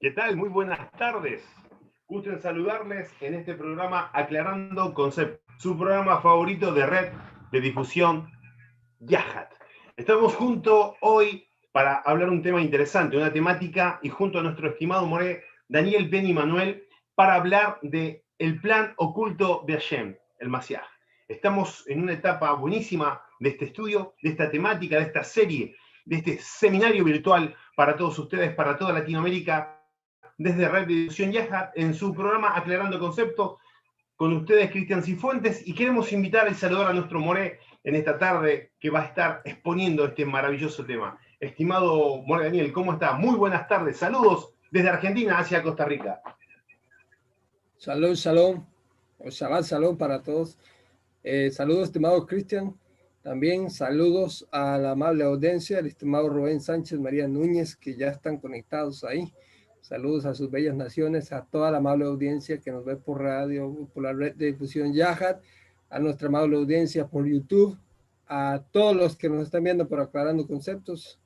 ¿Qué tal? Muy buenas tardes. Gusto en saludarles en este programa Aclarando Conceptos, su programa favorito de red de difusión Yahat. Estamos juntos hoy para hablar un tema interesante, una temática, y junto a nuestro estimado More, Daniel Beni Manuel, para hablar de plan oculto de Hashem, el Masiaj. Estamos en una etapa buenísima de este estudio, de esta temática, de esta serie, de este seminario virtual para todos ustedes, para toda Latinoamérica, desde Red Difusión Yahat, en su programa Aclarando Concepto, con ustedes Cristian Cifuentes, y queremos invitar y saludar a nuestro More en esta tarde que va a estar exponiendo este maravilloso tema. Estimado More Daniel, ¿cómo está? Muy buenas tardes, saludos desde Argentina hacia Costa Rica. Salud, salón, o Shabbat, salón para todos. Eh, saludos, estimado Cristian. También saludos a la amable audiencia, el estimado Rubén Sánchez, María Núñez, que ya están conectados ahí. Saludos a sus bellas naciones, a toda la amable audiencia que nos ve por radio, por la red de difusión Yahat, a nuestra amable audiencia por YouTube, a todos los que nos están viendo por Aclarando Conceptos,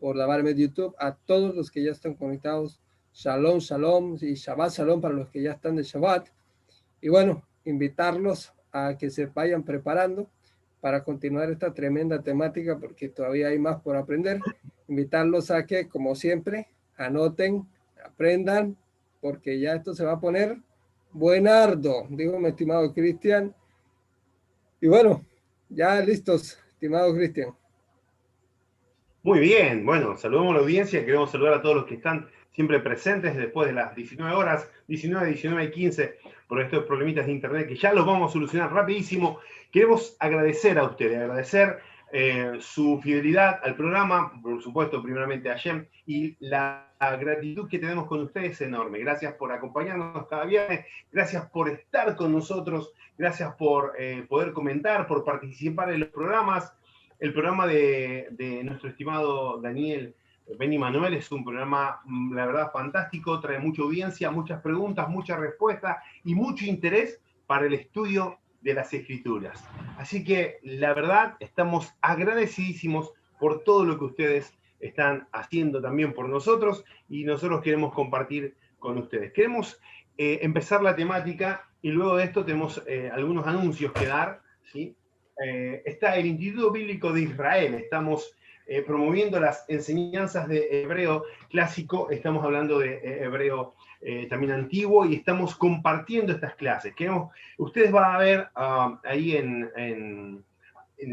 por la barra de YouTube, a todos los que ya están conectados. Shalom, shalom y Shabbat, shalom para los que ya están de Shabbat. Y bueno, invitarlos a que se vayan preparando para continuar esta tremenda temática porque todavía hay más por aprender. Invitarlos a que, como siempre, anoten aprendan, porque ya esto se va a poner buenardo, digo mi estimado Cristian. Y bueno, ya listos, estimado Cristian. Muy bien, bueno, saludamos a la audiencia, queremos saludar a todos los que están siempre presentes después de las 19 horas, 19, 19 y 15, por estos problemitas de internet que ya los vamos a solucionar rapidísimo. Queremos agradecer a ustedes, agradecer eh, su fidelidad al programa, por supuesto, primeramente a Jem, y la, gratitud que tenemos con ustedes es enorme. Gracias por acompañarnos cada viernes, gracias por estar con nosotros, gracias por eh, poder comentar, por participar en los programas. El programa de, de nuestro estimado Daniel Benny Manuel es un programa, mm, la verdad, fantástico, trae mucha audiencia, muchas preguntas, muchas respuestas y mucho interés para el estudio de las escrituras. Así que la verdad, estamos agradecidísimos por todo lo que ustedes están haciendo también por nosotros y nosotros queremos compartir con ustedes. Queremos eh, empezar la temática y luego de esto tenemos eh, algunos anuncios que dar. ¿sí? Eh, está el Instituto Bíblico de Israel, estamos promoviendo las enseñanzas de hebreo clásico, estamos hablando de hebreo eh, también antiguo y estamos compartiendo estas clases. Queremos, ustedes van a ver ah, ahí en, en,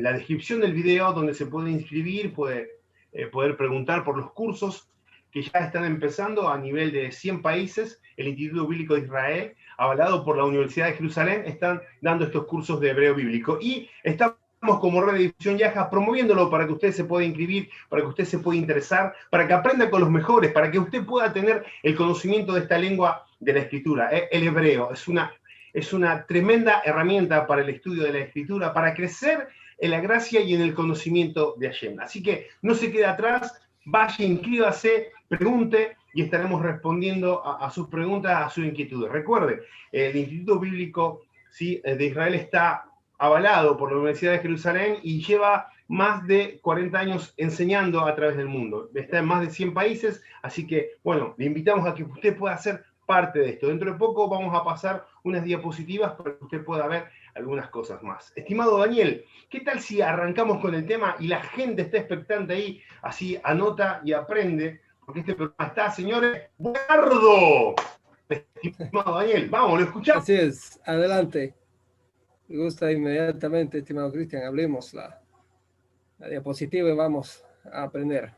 la descripción del video donde se puede inscribir, puede eh, poder preguntar por los cursos que ya están empezando a nivel de 100 países. El Instituto Bíblico de Israel, avalado por la Universidad de Jerusalén, están dando estos cursos de hebreo bíblico. Y estamos como red de difusión Yaja promoviéndolo para que usted se pueda inscribir, para que usted se pueda interesar, para que aprenda con los mejores, para que usted pueda tener el conocimiento de esta lengua de la escritura. Eh, el hebreo es una, es una tremenda herramienta para el estudio de la escritura, para crecer en la gracia y en el conocimiento de Hashem. Así que no se quede atrás, vaya, inscríbase, pregunte y estaremos respondiendo a, sus preguntas, a sus inquietudes. Recuerde, el Instituto Bíblico ¿sí? de Israel está avalado por la Universidad de Jerusalén y lleva más de 40 años enseñando a través del mundo. Está en más de 100 países, así que, bueno, le invitamos a que usted pueda ser parte de esto. Dentro de poco vamos a pasar unas diapositivas para que usted pueda ver algunas cosas más. Estimado Daniel, ¿qué tal si arrancamos con el tema y la gente está expectante ahí, así anota y aprende? Porque este programa está, señores, guardo. Estimado Daniel, vamos, lo escuchamos. Así es, adelante. Me gusta inmediatamente, estimado Cristian, hablemos la, diapositiva y vamos a aprender.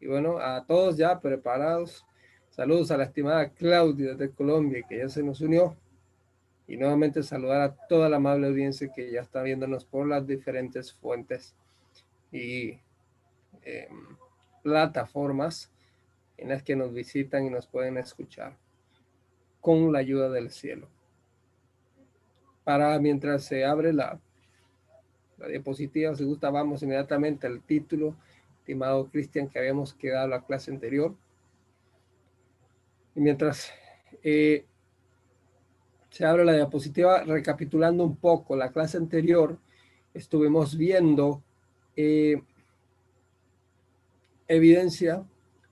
Y bueno, a todos ya preparados. Saludos a la estimada Claudia de Colombia, que ya se nos unió. Y nuevamente saludar a toda la amable audiencia que ya está viéndonos por las diferentes fuentes y em, plataformas en las que nos visitan y nos pueden escuchar con la ayuda del cielo para mientras se abre la, la diapositiva, si gusta, vamos inmediatamente al título, estimado Cristian, que habíamos quedado la clase anterior. Y mientras eh, se abre la diapositiva, recapitulando un poco, la clase anterior estuvimos viendo eh, evidencia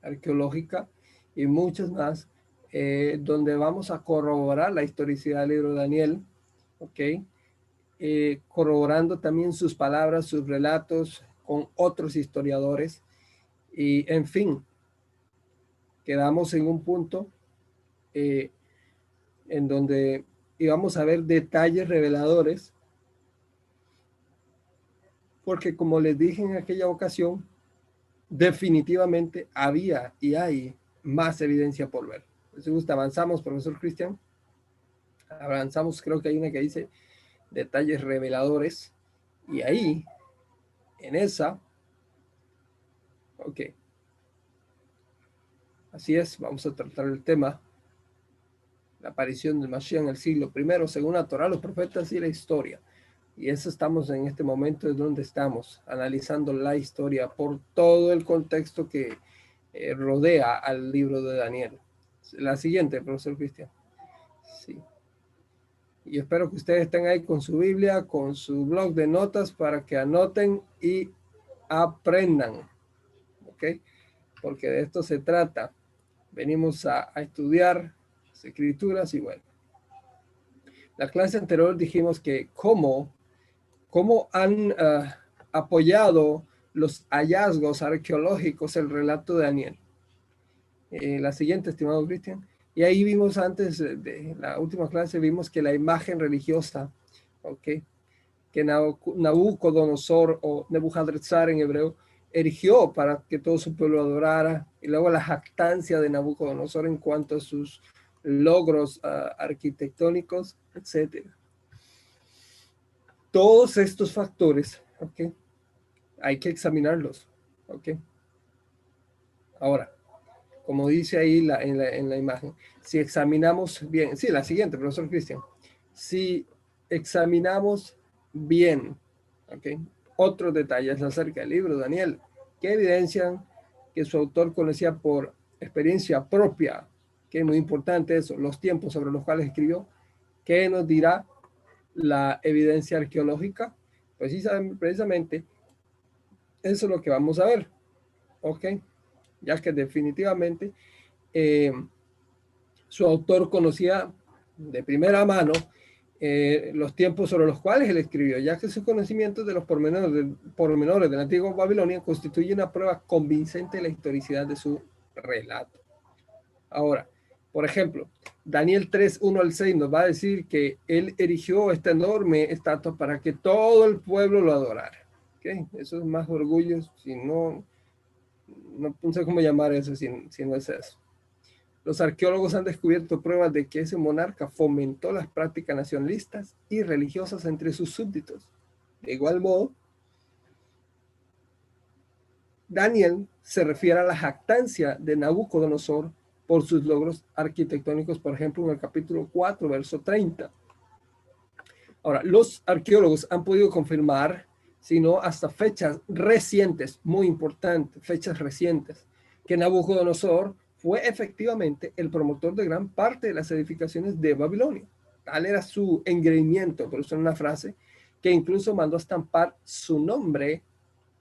arqueológica y muchos más, eh, donde vamos a corroborar la historicidad del libro de Daniel, ¿ok? Eh, corroborando también sus palabras, sus relatos con otros historiadores. Y en fin, quedamos en un punto eh, en donde íbamos a ver detalles reveladores, porque como les dije en aquella ocasión, definitivamente había y hay más evidencia por ver. Gusta, avanzamos, profesor Cristian. Avanzamos, creo que hay una que dice detalles reveladores. Y ahí, en esa, ok. Así es, vamos a tratar el tema. La aparición del Mashiach en el siglo I, según la Torah, los profetas y la historia. Y eso estamos en este momento, es donde estamos, analizando la historia por todo el contexto que eh, rodea al libro de Daniel. La siguiente, profesor Cristian. Sí. Y espero que ustedes estén ahí con su Biblia, con su blog de notas para que anoten y aprendan. ¿Ok? Porque de esto se trata. Venimos a, estudiar las escrituras y bueno. La clase anterior dijimos que cómo, cómo han ah, apoyado los hallazgos arqueológicos, el relato de Daniel. Eh, la siguiente, estimado Cristian. Y ahí vimos antes de la última clase, vimos que la imagen religiosa, ¿ok? que Nabucodonosor o Nebuchadnezzar en hebreo erigió para que todo su pueblo adorara, y luego la jactancia de Nabucodonosor en cuanto a sus logros ah, arquitectónicos, etc. Todos estos factores, ¿ok? hay que examinarlos. ¿Ok? Ahora, como dice ahí en, la, imagen, si examinamos bien, sí, la siguiente, profesor Cristian, si examinamos bien, ¿ok? Otros detalles acerca del libro, Daniel, que evidencian que su autor conocía por experiencia propia, que es muy importante eso, los tiempos sobre los cuales escribió, ¿qué nos dirá la evidencia arqueológica? Precisamente eso es lo que vamos a ver. ¿Ok? Ya que definitivamente eh, su autor conocía de primera mano eh, los tiempos sobre los cuales él escribió, ya que sus conocimientos de los pormenores, de, pormenores de la Babilonia constituye una prueba convincente de la historicidad de su relato. Ahora, por ejemplo, Daniel 3, 1 al 6 nos va a decir que él erigió esta enorme estatua para que todo el pueblo lo adorara. Eso es más orgullo, si no, no, sé cómo llamar eso si, si no es eso. Los arqueólogos han descubierto pruebas de que ese monarca fomentó las prácticas nacionalistas y religiosas entre sus súbditos. De igual modo, Daniel se refiere a la jactancia de Nabucodonosor por sus logros arquitectónicos, por ejemplo, en el capítulo 4, verso 30. Ahora, los arqueólogos han podido confirmar sino hasta fechas recientes, muy importantes, fechas recientes, que Nabucodonosor fue efectivamente el promotor de gran parte de las edificaciones de Babilonia. Tal era su engreimiento, por en una frase, que incluso mandó a estampar su nombre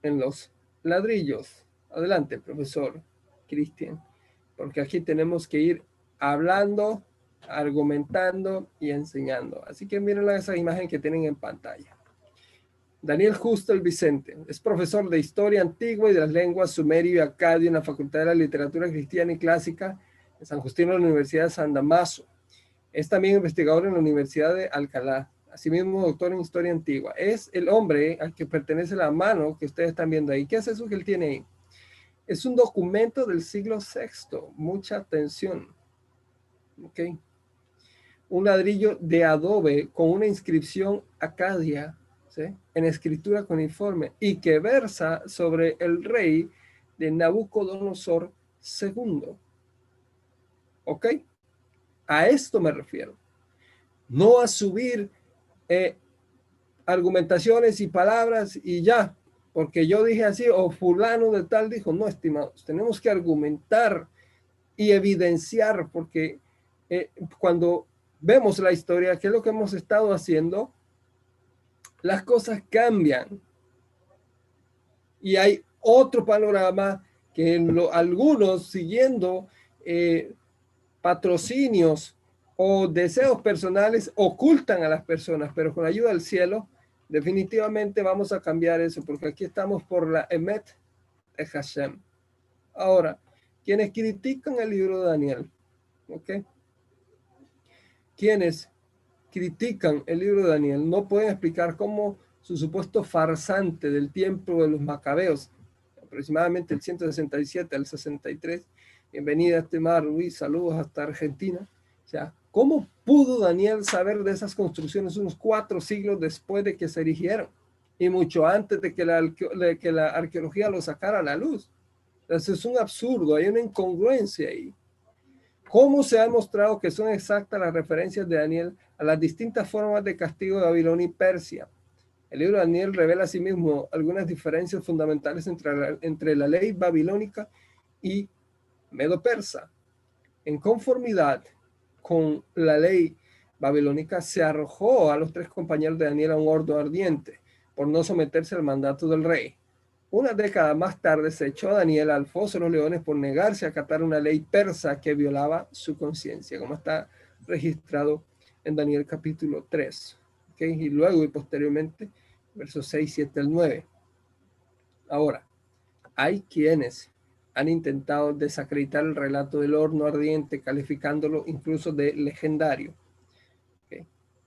en los ladrillos. Adelante, profesor Cristian, porque aquí tenemos que ir hablando, argumentando y enseñando. Así que miren esa imagen que tienen en pantalla. Daniel Justo el Vicente es profesor de Historia Antigua y de las Lenguas Sumerio y Acadio en la Facultad de la Literatura Cristiana y Clásica de San Justino de la Universidad de San Damaso. Es también investigador en la Universidad de Alcalá, asimismo doctor en Historia Antigua. Es el hombre al que pertenece la mano que ustedes están viendo ahí. ¿Qué es eso que él tiene ahí? Es un documento del siglo VI. Mucha atención. Ok. Un ladrillo de adobe con una inscripción acadia en escritura con informe y que versa sobre el rey de Nabucodonosor II. ¿Ok? A esto me refiero. No a subir eh, argumentaciones y palabras y ya, porque yo dije así o fulano de tal dijo, no, estimados, tenemos que argumentar y evidenciar, porque eh, cuando vemos la historia, ¿qué es lo que hemos estado haciendo? Las cosas cambian. Y hay otro panorama que algunos siguiendo eh, patrocinios o deseos personales ocultan a las personas, pero con la ayuda del cielo, definitivamente vamos a cambiar eso, porque aquí estamos por la Emet de Hashem. Ahora, quienes critican el libro de Daniel, ¿ok? Quienes critican el libro de Daniel no pueden explicar cómo su supuesto farsante del tiempo de los macabeos, aproximadamente el 167 al 63, bienvenida a mar, Luis, saludos hasta Argentina, o sea, ¿cómo pudo Daniel saber de esas construcciones unos cuatro siglos después de que se erigieron? Y mucho antes de que la, que la arqueología lo sacara a la luz. Entonces es un absurdo, hay una incongruencia ahí. ¿Cómo se ha mostrado que son exactas las referencias de Daniel a las distintas formas de castigo de Babilonia y Persia? El libro de Daniel revela asimismo algunas diferencias fundamentales entre la, entre la ley babilónica y medo-persa. En conformidad con la ley babilónica, se arrojó a los tres compañeros de Daniel a un horno ardiente por no someterse al mandato del rey. Una década más tarde se echó a Daniel al foso de los leones por negarse a acatar una ley persa que violaba su conciencia, como está registrado en Daniel capítulo 3. Y luego y posteriormente, versos 6, 7 al 9. Ahora, hay quienes han intentado desacreditar el relato del horno ardiente, calificándolo incluso de legendario.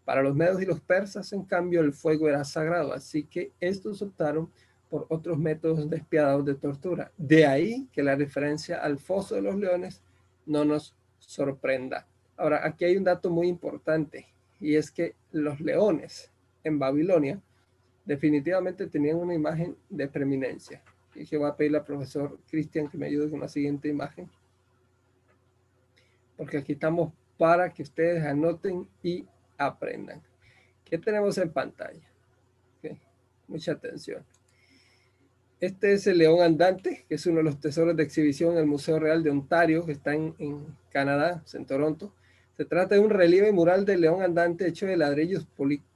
Para los medos y los persas, en cambio, el fuego era sagrado, así que estos optaron por otros métodos despiadados de tortura. De ahí que la referencia al foso de los leones no nos sorprenda. Ahora, aquí hay un dato muy importante y es que los leones en Babilonia definitivamente tenían una imagen de preeminencia. Y que voy a pedirle al profesor Cristian que me ayude con la siguiente imagen. Porque aquí estamos para que ustedes anoten y aprendan. ¿Qué tenemos en pantalla? Mucha atención. Este es el león andante, que es uno de los tesoros de exhibición en el Museo Real de Ontario, que está en, Canadá, en Toronto. Se trata de un relieve mural del león andante hecho de ladrillos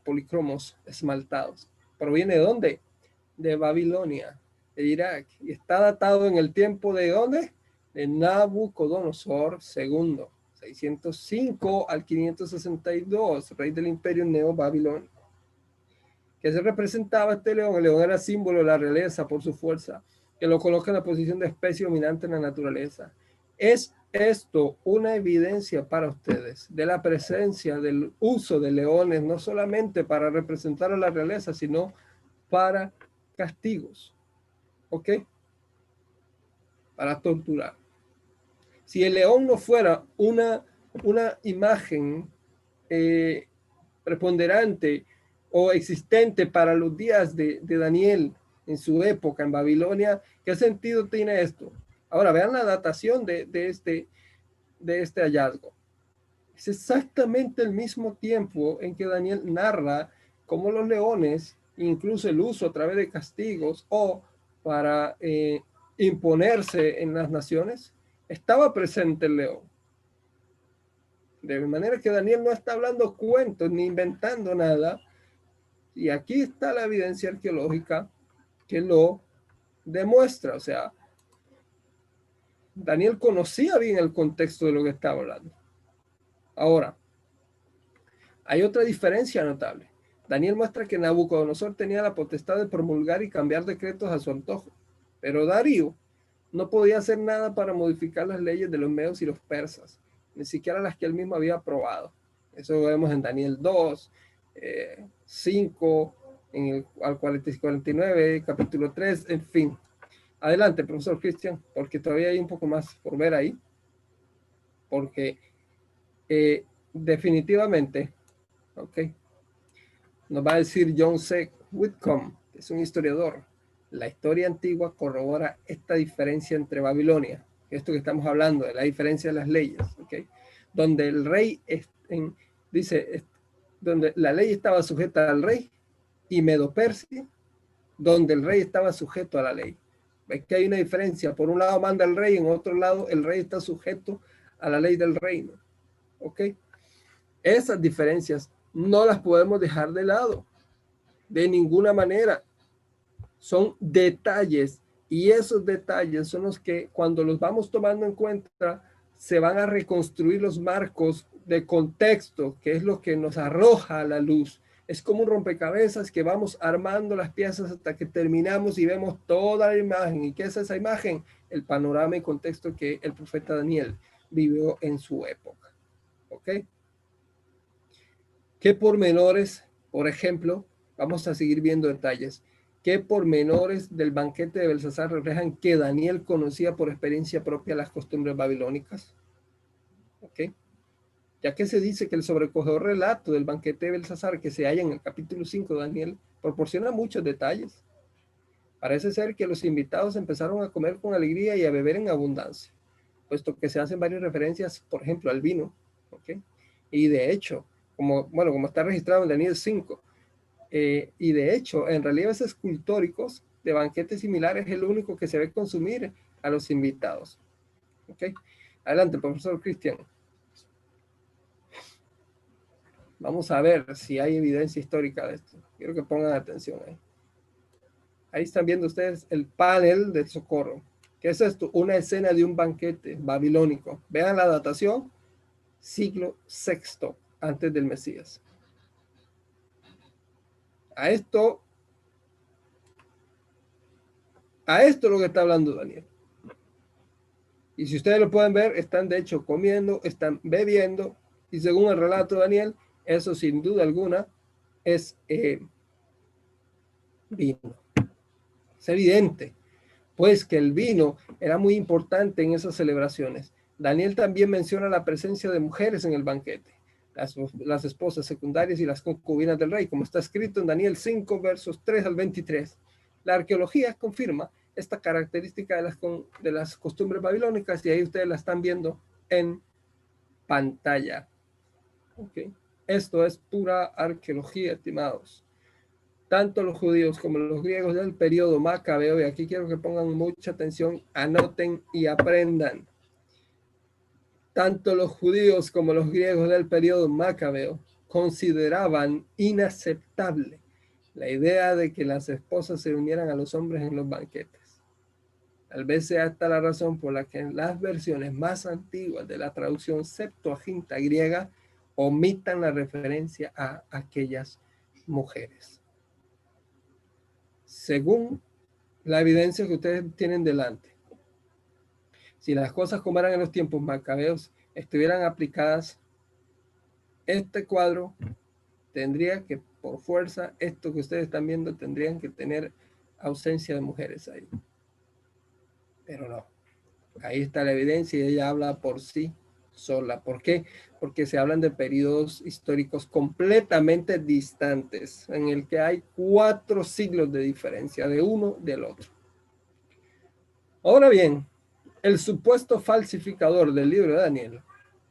policromos esmaltados. ¿Proviene de dónde? De Babilonia, de Irak. Y está datado en el tiempo de dónde? De Nabucodonosor II, 605 al 562, rey del imperio neo-babilónico que se representaba este león. El león era símbolo de la realeza por su fuerza, que lo coloca en la posición de especie dominante en la naturaleza. Es esto una evidencia para ustedes de la presencia del uso de leones, no solamente para representar a la realeza, sino para castigos. ¿Ok? Para torturar. Si el león no fuera una, una imagen eh, preponderante o existente para los días de, Daniel en su época en Babilonia, ¿qué sentido tiene esto? Ahora vean la datación de, este, de este hallazgo. Es exactamente el mismo tiempo en que Daniel narra cómo los leones, incluso el uso a través de castigos o para eh, imponerse en las naciones, estaba presente el león. De manera que Daniel no está hablando cuentos ni inventando nada, y aquí está la evidencia arqueológica que lo demuestra. O sea, Daniel conocía bien el contexto de lo que estaba hablando. Ahora, hay otra diferencia notable. Daniel muestra que Nabucodonosor tenía la potestad de promulgar y cambiar decretos a su antojo, pero Darío no podía hacer nada para modificar las leyes de los medos y los persas, ni siquiera las que él mismo había aprobado. Eso lo vemos en Daniel 2, 5, en el, al 49, capítulo 3, en fin. Adelante, profesor Cristian, porque todavía hay un poco más por ver ahí. Porque eh, definitivamente, ok, nos va a decir John C. Whitcomb, que es un historiador. La historia antigua corrobora esta diferencia entre Babilonia, esto que estamos hablando, de la diferencia de las leyes, ok, donde el rey es en, dice, donde la ley estaba sujeta al rey, y Medo-Persia, donde el rey estaba sujeto a la ley. Es que hay una diferencia. Por un lado manda el rey, en otro lado el rey está sujeto a la ley del reino. ¿Ok? Esas diferencias no las podemos dejar de lado. De ninguna manera. Son detalles. Y esos detalles son los que cuando los vamos tomando en cuenta se van a reconstruir los marcos de contexto, que es lo que nos arroja a la luz. Es como un rompecabezas que vamos armando las piezas hasta que terminamos y vemos toda la imagen. ¿Y qué es esa imagen? El panorama y contexto que el profeta Daniel vivió en su época. ¿Ok? ¿Qué pormenores, por ejemplo, vamos a seguir viendo detalles, qué pormenores del banquete de Belsasar reflejan que Daniel conocía por experiencia propia las costumbres babilónicas? Ya que se dice que el sobrecogedor relato del banquete de Belsasar que se halla en el capítulo 5 de Daniel proporciona muchos detalles. Parece ser que los invitados empezaron a comer con alegría y a beber en abundancia, puesto que se hacen varias referencias, por ejemplo, al vino. ¿ok? Y de hecho, como, bueno, como está registrado en Daniel 5, eh, y de hecho, en relieves escultóricos de banquetes similares es el único que se ve consumir a los invitados. ¿Ok? Adelante, profesor Cristian. Vamos a ver si hay evidencia histórica de esto. Quiero que pongan atención ahí. Ahí están viendo ustedes el panel de socorro. ¿Qué es esto? Una escena de un banquete babilónico. Vean la datación, siglo VI antes del Mesías. A esto, a esto es lo que está hablando Daniel. Y si ustedes lo pueden ver, están de hecho comiendo, están bebiendo, y según el relato de Daniel, eso sin duda alguna es eh, vino. Es evidente, pues que el vino era muy importante en esas celebraciones. Daniel también menciona la presencia de mujeres en el banquete las, esposas secundarias y las concubinas del rey, como está escrito en Daniel 5, versos 3 al 23. La arqueología confirma esta característica de las, de las costumbres babilónicas y ahí ustedes la están viendo en pantalla. Okay. Esto es pura arqueología, estimados. Tanto los judíos como los griegos del periodo macabeo, y aquí quiero que pongan mucha atención, anoten y aprendan tanto los judíos como los griegos del periodo macabeo consideraban inaceptable la idea de que las esposas se unieran a los hombres en los banquetes. Tal vez sea esta la razón por la que en las versiones más antiguas de la traducción Septuaginta griega omitan la referencia a aquellas mujeres. Según la evidencia que ustedes tienen delante, si las cosas como eran en los tiempos macabeos estuvieran aplicadas, este cuadro tendría que, por fuerza, esto que ustedes están viendo, tendrían que tener ausencia de mujeres ahí. Pero no. Ahí está la evidencia y ella habla por sí sola. ¿Por qué? Porque se hablan de periodos históricos completamente distantes, en el que hay cuatro siglos de diferencia de uno del otro. Ahora bien, el supuesto falsificador del libro de Daniel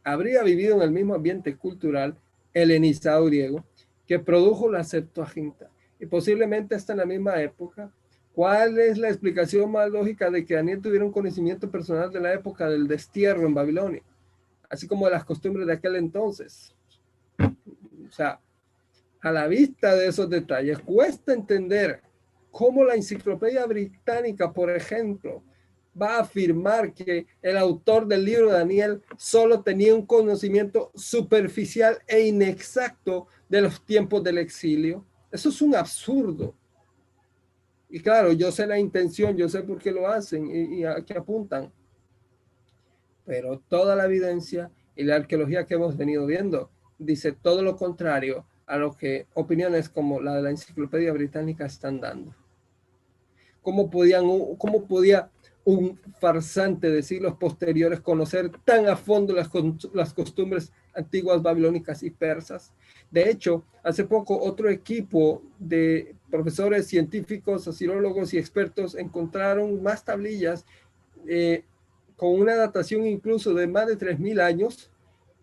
habría vivido en el mismo ambiente cultural helenizado griego que produjo la Septuaginta y posiblemente hasta en la misma época. ¿Cuál es la explicación más lógica de que Daniel tuviera un conocimiento personal de la época del destierro en Babilonia, así como las costumbres de aquel entonces? O sea, a la vista de esos detalles, cuesta entender cómo la enciclopedia británica, por ejemplo, va a afirmar que el autor del libro Daniel solo tenía un conocimiento superficial e inexacto de los tiempos del exilio. Eso es un absurdo. Y claro, yo sé la intención, yo sé por qué lo hacen y, a qué apuntan. Pero toda la evidencia y la arqueología que hemos venido viendo dice todo lo contrario a lo que opiniones como la de la enciclopedia británica están dando. ¿Cómo, podían, cómo podía un farsante de siglos posteriores conocer tan a fondo las, las costumbres antiguas babilónicas y persas. De hecho, hace poco otro equipo de profesores científicos, asirólogos y expertos encontraron más tablillas eh, con una datación incluso de más de 3.000 años,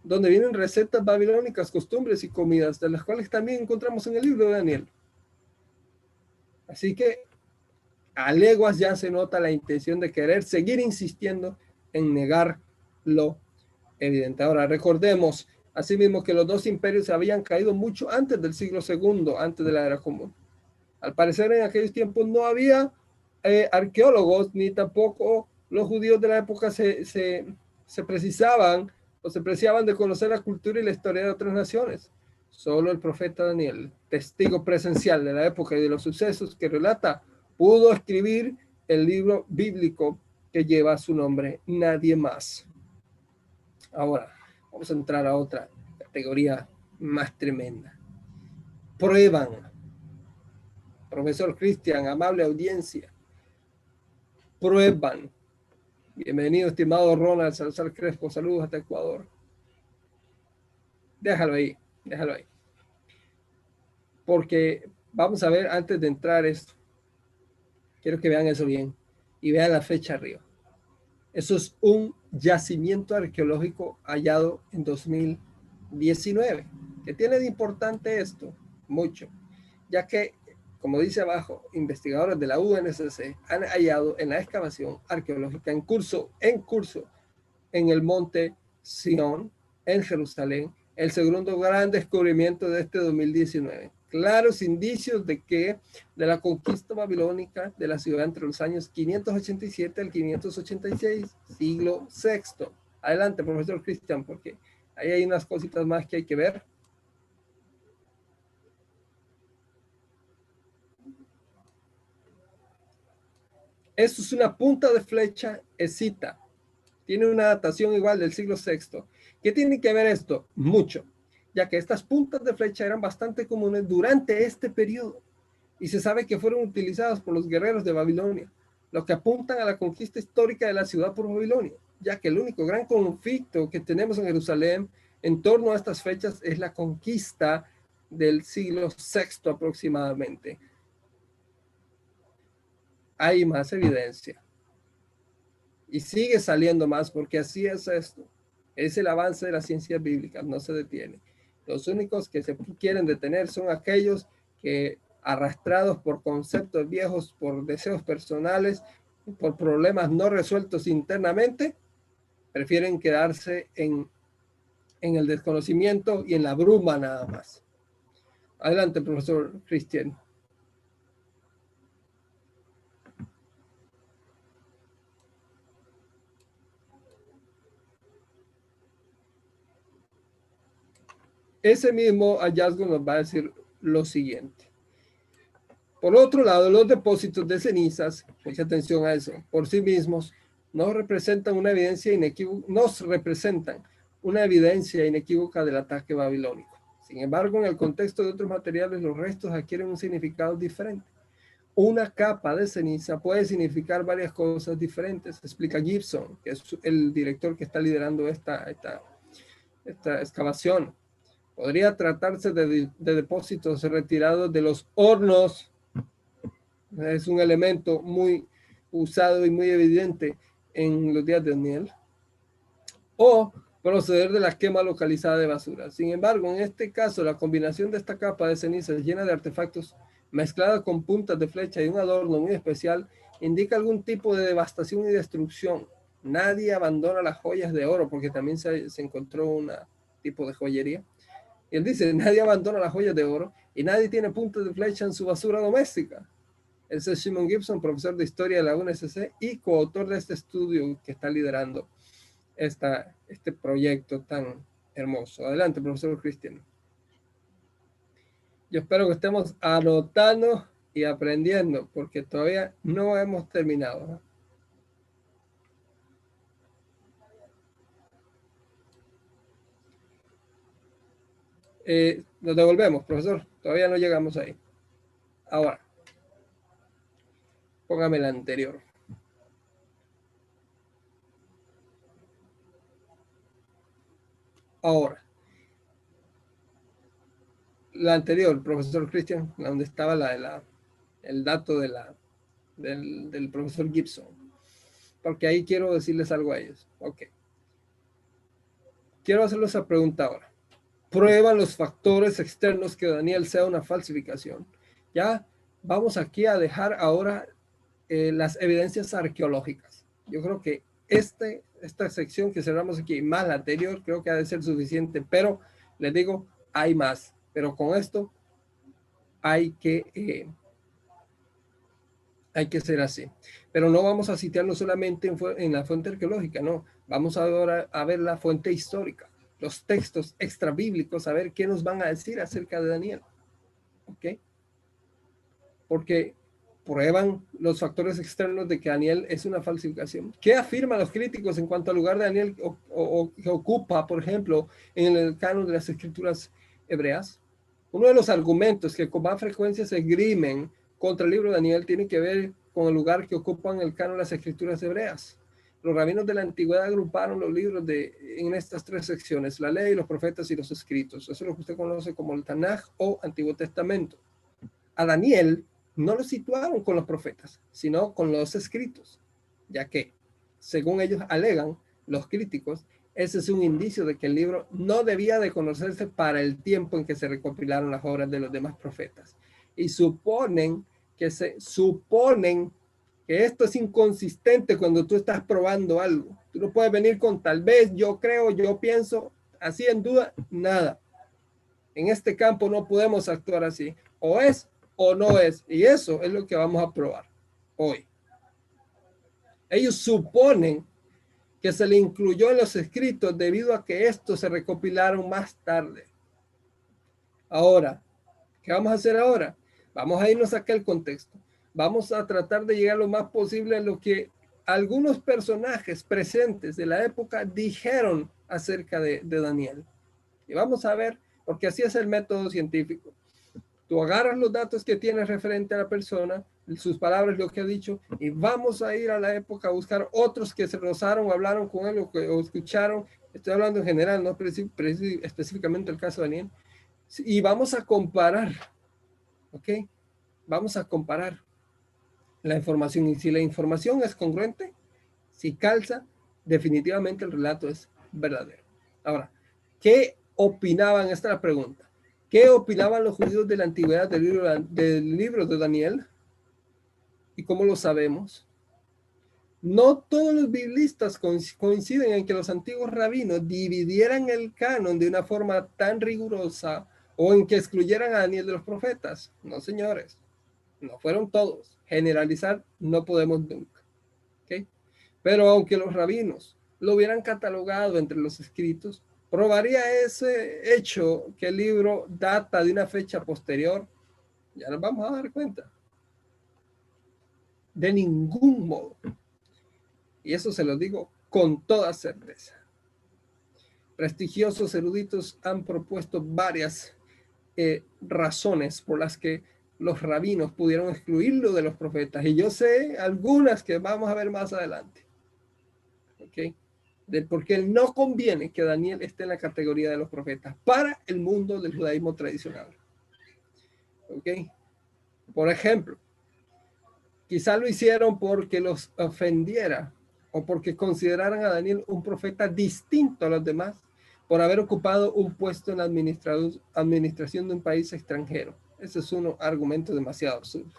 donde vienen recetas babilónicas, costumbres y comidas, de las cuales también encontramos en el libro de Daniel. Así que a leguas ya se nota la intención de querer seguir insistiendo en negar lo evidente. Ahora, recordemos asimismo que los dos imperios habían caído mucho antes del siglo II, antes de la era común. Al parecer en aquellos tiempos no había eh, arqueólogos ni tampoco los judíos de la época se, se precisaban o se preciaban de conocer la cultura y la historia de otras naciones. Solo el profeta Daniel, testigo presencial de la época y de los sucesos que relata, pudo escribir el libro bíblico que lleva su nombre, nadie más. Ahora, vamos a entrar a otra categoría más tremenda. Prueban. Profesor Cristian, amable audiencia. Prueban. Bienvenido, estimado Ronald Salazar Crespo. Saludos hasta Ecuador. Déjalo ahí, déjalo ahí. Porque vamos a ver antes de entrar esto. Quiero que vean eso bien y vean la fecha arriba. Eso es un yacimiento arqueológico hallado en 2019. ¿Qué tiene de importante esto? Mucho, ya que, como dice abajo, investigadores de la UNSC han hallado en la excavación arqueológica en curso, en curso, en el monte Sion, en Jerusalén, el segundo gran descubrimiento de este 2019 claros indicios de que de la conquista babilónica de la ciudad entre los años 587 al 586, siglo VI. Adelante, profesor Cristian, porque ahí hay unas cositas más que hay que ver. Esto es una punta de flecha escita. Tiene una datación igual del siglo VI. ¿Qué tiene que ver esto? Mucho ya que estas puntas de flecha eran bastante comunes durante este periodo y se sabe que fueron utilizadas por los guerreros de Babilonia, lo que apuntan a la conquista histórica de la ciudad por Babilonia, ya que el único gran conflicto que tenemos en Jerusalén en torno a estas fechas es la conquista del siglo VI aproximadamente. Hay más evidencia. Y sigue saliendo más porque así es esto. Es el avance de la ciencia bíblica, no se detiene. Los únicos que se quieren detener son aquellos que arrastrados por conceptos viejos, por deseos personales, por problemas no resueltos internamente, prefieren quedarse en, en el desconocimiento y en la bruma nada más. Adelante, profesor Cristian. Ese mismo hallazgo nos va a decir lo siguiente. Por otro lado, los depósitos de cenizas, mucha atención a eso, por sí mismos, no representan una evidencia inequívoca, nos representan una evidencia inequívoca del ataque babilónico. Sin embargo, en el contexto de otros materiales, los restos adquieren un significado diferente. Una capa de ceniza puede significar varias cosas diferentes, explica Gibson, que es el director que está liderando esta, esta, esta excavación. Podría tratarse de, depósitos retirados de los hornos. Es un elemento muy usado y muy evidente en los días de Daniel. O proceder de la quema localizada de basura. Sin embargo, en este caso, la combinación de esta capa de cenizas llena de artefactos mezclada con puntas de flecha y un adorno muy especial indica algún tipo de devastación y destrucción. Nadie abandona las joyas de oro porque también se, se encontró un tipo de joyería él dice, nadie abandona las joyas de oro y nadie tiene puntos de flecha en su basura doméstica. Ese es Simon Gibson, profesor de historia de la UNSC y coautor de este estudio que está liderando esta, este proyecto tan hermoso. Adelante, profesor Cristian. Yo espero que estemos anotando y aprendiendo, porque todavía no hemos terminado. Eh, nos devolvemos, profesor. Todavía no llegamos ahí. Ahora, póngame la anterior. Ahora, la anterior, profesor Christian, donde estaba la, la, el dato de la, del, del profesor Gibson. Porque ahí quiero decirles algo a ellos. Ok. Quiero hacerles esa pregunta ahora prueban los factores externos que Daniel sea una falsificación. Ya vamos aquí a dejar ahora eh, las evidencias arqueológicas. Yo creo que este, esta sección que cerramos aquí, más la anterior, creo que ha de ser suficiente, pero les digo, hay más. Pero con esto hay que, eh, hay que ser así. Pero no vamos a citarlo solamente en, la fuente arqueológica, no. Vamos ahora a ver la fuente histórica, los textos extra bíblicos, a ver qué nos van a decir acerca de Daniel. ¿Ok? Porque prueban los factores externos de que Daniel es una falsificación. ¿Qué afirman los críticos en cuanto al lugar de Daniel o, que ocupa, por ejemplo, en el canon de las escrituras hebreas? Uno de los argumentos que con más frecuencia se grimen contra el libro de Daniel tiene que ver con el lugar que ocupan el canon de las escrituras hebreas. Los rabinos de la antigüedad agruparon los libros de, en estas tres secciones, la ley, los profetas y los escritos. Eso es lo que usted conoce como el Tanaj o Antiguo Testamento. A Daniel no lo situaron con los profetas, sino con los escritos, ya que, según ellos alegan, los críticos, ese es un indicio de que el libro no debía de conocerse para el tiempo en que se recopilaron las obras de los demás profetas. Y suponen que se suponen que esto es inconsistente cuando tú estás probando algo. Tú no puedes venir con tal vez, yo creo, yo pienso, así en duda, nada. En este campo no podemos actuar así. O es o no es. Y eso es lo que vamos a probar hoy. Ellos suponen que se le incluyó en los escritos debido a que estos se recopilaron más tarde. Ahora, ¿qué vamos a hacer ahora? Vamos a irnos a aquel contexto. Vamos a tratar de llegar lo más posible a lo que algunos personajes presentes de la época dijeron acerca de, Daniel. Y vamos a ver, porque así es el método científico. Tú agarras los datos que tienes referente a la persona, sus palabras, lo que ha dicho, y vamos a ir a la época a buscar otros que se rozaron o hablaron con él o, o escucharon. Estoy hablando en general, no específicamente el caso de Daniel. Y vamos a comparar ¿Ok? Vamos a comparar la información y si la información es congruente, si calza, definitivamente el relato es verdadero. Ahora, ¿qué opinaban? Esta es la pregunta. ¿Qué opinaban los judíos de la antigüedad del libro, del libro de Daniel? ¿Y cómo lo sabemos? No todos los biblistas coinciden en que los antiguos rabinos dividieran el canon de una forma tan rigurosa o en que excluyeran a Daniel de los profetas. No, señores, no fueron todos. Generalizar no podemos nunca. ¿okay? Pero aunque los rabinos lo hubieran catalogado entre los escritos, probaría ese hecho que el libro data de una fecha posterior. Ya nos vamos a dar cuenta. De ningún modo. Y eso se lo digo con toda certeza. Prestigiosos eruditos han propuesto varias eh, razones por las que los rabinos pudieron excluirlo de los profetas. Y yo sé algunas que vamos a ver más adelante. ¿Ok? De por qué no conviene que Daniel esté en la categoría de los profetas para el mundo del judaísmo tradicional. ¿Ok? Por ejemplo, quizá lo hicieron porque los ofendiera o porque consideraran a Daniel un profeta distinto a los demás por haber ocupado un puesto en la administración de un país extranjero. Ese es un argumento demasiado absurdo.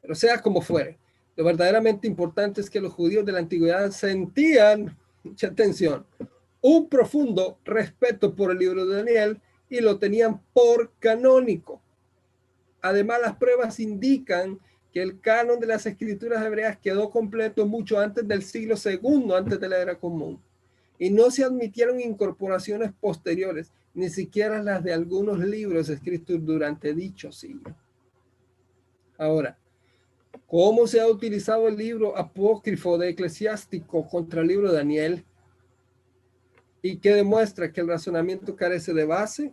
Pero sea como fuere, lo verdaderamente importante es que los judíos de la antigüedad sentían, mucha atención, un profundo respeto por el libro de Daniel y lo tenían por canónico. Además, las pruebas indican que el canon de las escrituras hebreas quedó completo mucho antes del siglo segundo, antes de la era común y no se admitieron incorporaciones posteriores, ni siquiera las de algunos libros escritos durante dicho siglo. Ahora, ¿cómo se ha utilizado el libro apócrifo de eclesiástico contra el libro de Daniel? ¿Y qué demuestra que el razonamiento carece de base?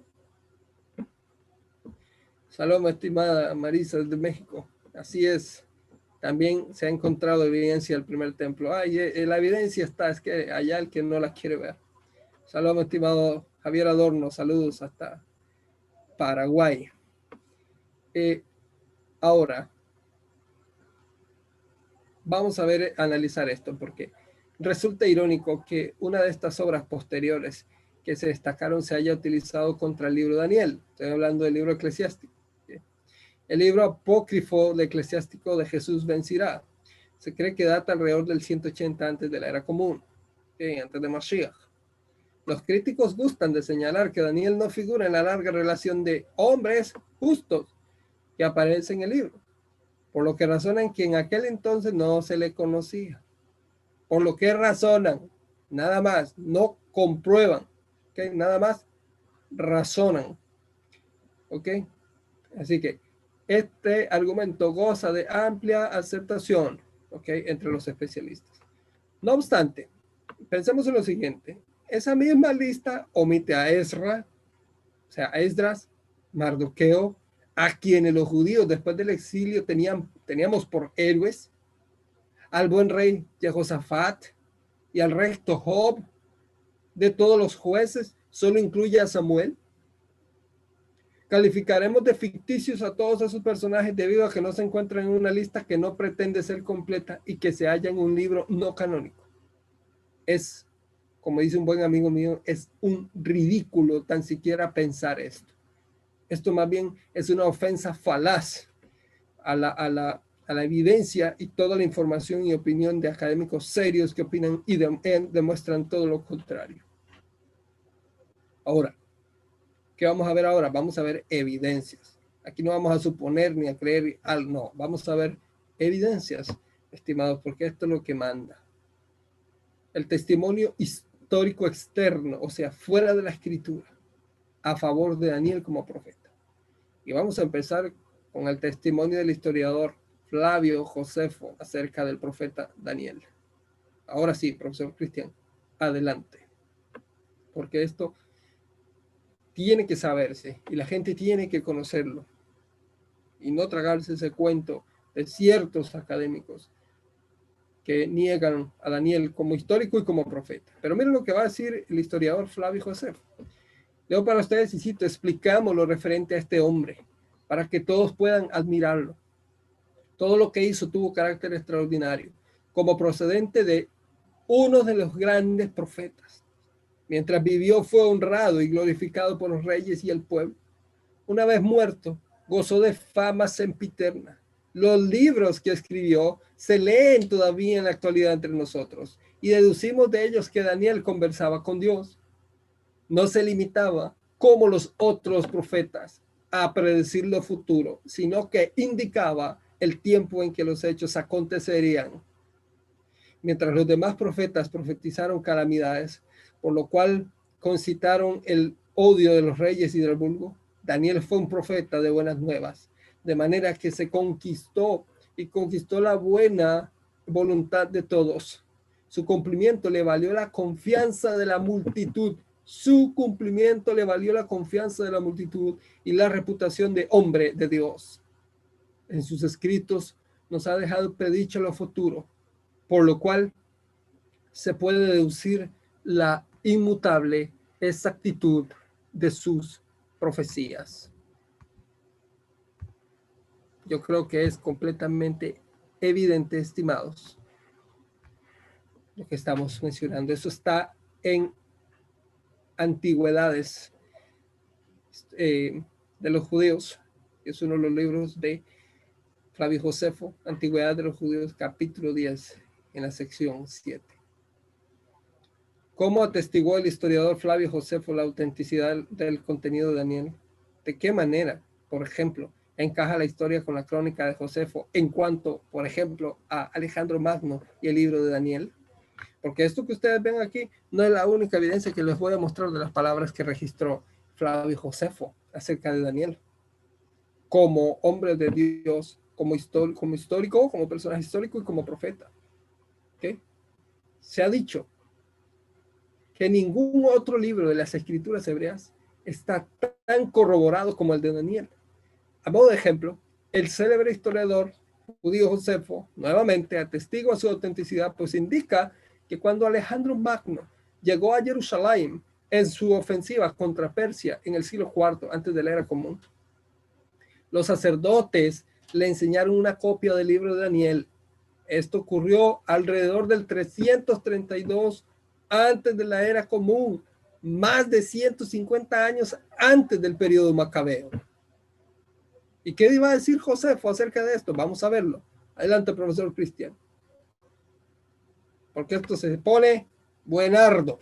Saloma, estimada Marisa de México. Así es también se ha encontrado evidencia del primer templo. Ay, eh, la evidencia está, es que allá el que no la quiere ver. Saludos, estimado Javier Adorno, saludos hasta Paraguay. Eh, ahora, vamos a ver, analizar esto, porque resulta irónico que una de estas obras posteriores que se destacaron se haya utilizado contra el libro de Daniel. Estoy hablando del libro eclesiástico. El libro apócrifo de eclesiástico de Jesús vencirá. Se cree que data alrededor del 180 antes de la era común, antes de Mashiach. Los críticos gustan de señalar que Daniel no figura en la larga relación de hombres justos que aparece en el libro. por lo que razonan que en aquel entonces no se le conocía. Por lo que razonan, nada más, no comprueban, ¿ok? Nada más razonan, ¿ok? Así que este argumento goza de amplia aceptación, ¿ok? Entre los especialistas. No obstante, pensemos en lo siguiente. Esa misma lista omite a Ezra, o sea, a Esdras, Mardoqueo, a quienes los judíos después del exilio tenían, teníamos por héroes, al buen rey Jehosafat y al rey Tohob, de todos los jueces, solo incluye a Samuel. Calificaremos de ficticios a todos esos personajes debido a que no se encuentran en una lista que no pretende ser completa y que se halla en un libro no canónico. Es, como dice un buen amigo mío, es un ridículo tan siquiera pensar esto. Esto más bien es una ofensa falaz a la, evidencia y toda la información y opinión de académicos serios que opinan y demuestran todo lo contrario. Ahora, ¿qué vamos a ver ahora? Vamos a ver evidencias. Aquí no vamos a suponer ni a creer algo, no, vamos a ver evidencias, estimados, porque esto es lo que manda. El testimonio histórico externo, o sea, fuera de la escritura a favor de Daniel como profeta. Y vamos a empezar con el testimonio del historiador Flavio Josefo acerca del profeta Daniel. Ahora sí, profesor Cristian, adelante. Porque esto tiene que saberse y la gente tiene que conocerlo y no tragarse ese cuento de ciertos académicos que niegan a Daniel como histórico y como profeta. Pero miren lo que va a decir el historiador Flavio Josefo. Leo para ustedes y cito, explicamos lo referente a este hombre para que todos puedan admirarlo. Todo lo que hizo tuvo carácter extraordinario, como procedente de uno de los grandes profetas. Mientras vivió fue honrado y glorificado por los reyes y el pueblo. Una vez muerto, gozó de fama sempiterna. Los libros que escribió se leen todavía en la actualidad entre nosotros y deducimos de ellos que Daniel conversaba con Dios no se limitaba, como los otros profetas, a predecir lo futuro, sino que indicaba el tiempo en que los hechos acontecerían. Mientras los demás profetas profetizaron calamidades, por lo cual concitaron el odio de los reyes y del vulgo, Daniel fue un profeta de buenas nuevas, de manera que se conquistó y conquistó la buena voluntad de todos. Su cumplimiento le valió la confianza de la multitud su cumplimiento le valió la confianza de la multitud y la reputación de hombre de Dios. En sus escritos nos ha dejado predicho lo futuro, por lo cual se puede deducir la inmutable exactitud de sus profecías. Yo creo que es completamente evidente, estimados, lo que estamos mencionando. Eso está en antigüedades eh, de los judíos. Es uno de los libros de Flavio Josefo, Antigüedad de los Judíos, capítulo 10, en la sección 7. ¿Cómo atestiguó el historiador Flavio Josefo la autenticidad del contenido de Daniel? ¿De qué manera, por ejemplo, encaja la historia con la crónica de Josefo en cuanto, por ejemplo, a Alejandro Magno y el libro de Daniel? Porque esto que ustedes ven aquí no es la única evidencia que les voy a mostrar de las palabras que registró Flavio Josefo acerca de Daniel. Como hombre de Dios, como, histórico, como histórico, como personaje histórico y como profeta. Se ha dicho que ningún otro libro de las escrituras hebreas está tan corroborado como el de Daniel. A modo de ejemplo, el célebre historiador judío Josefo nuevamente atestigua su autenticidad, pues indica que cuando Alejandro Magno llegó a Jerusalén en su ofensiva contra Persia en el siglo IV antes de la era común, los sacerdotes le enseñaron una copia del libro de Daniel. Esto ocurrió alrededor del 332 antes de la era común, más de 150 años antes del periodo macabeo. ¿Y qué iba a decir Josefo acerca de esto? Vamos a verlo. Adelante, profesor Cristian porque esto se pone buenardo.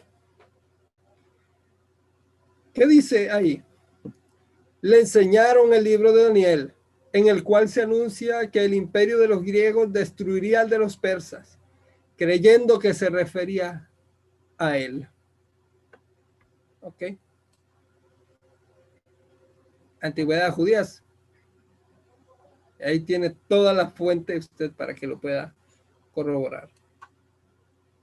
¿Qué dice ahí? Le enseñaron el libro de Daniel. en el cual se anuncia que el imperio de los griegos destruiría al de los persas, creyendo que se refería a él. ¿Ok? Antigüedad judías. Ahí tiene toda la fuente usted para que lo pueda corroborar.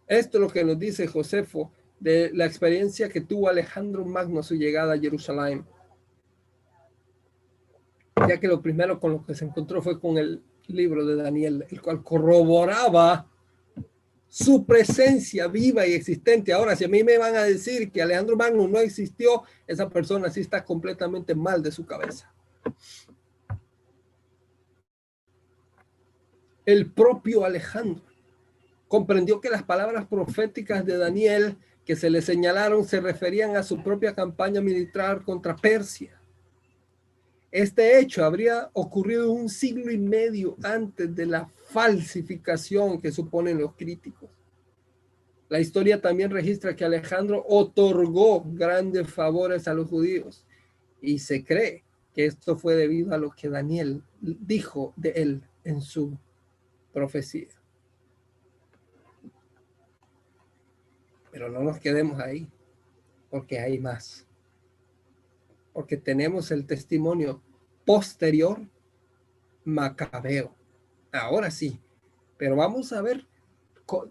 Esto es lo que nos dice Josefo de la experiencia que tuvo Alejandro Magno a su llegada a Jerusalén ya que lo primero con lo que se encontró fue con el libro de Daniel, el cual corroboraba su presencia viva y existente. Ahora, si a mí me van a decir que Alejandro Magno no existió, esa persona sí está completamente mal de su cabeza. El propio Alejandro comprendió que las palabras proféticas de Daniel que se le señalaron se referían a su propia campaña militar contra Persia este hecho habría ocurrido un siglo y medio antes de la falsificación que suponen los críticos. La historia también registra que Alejandro otorgó grandes favores a los judíos y se cree que esto fue debido a lo que Daniel dijo de él en su profecía. Pero no nos quedemos ahí, porque hay más porque tenemos el testimonio posterior macabeo. Ahora sí, pero vamos a ver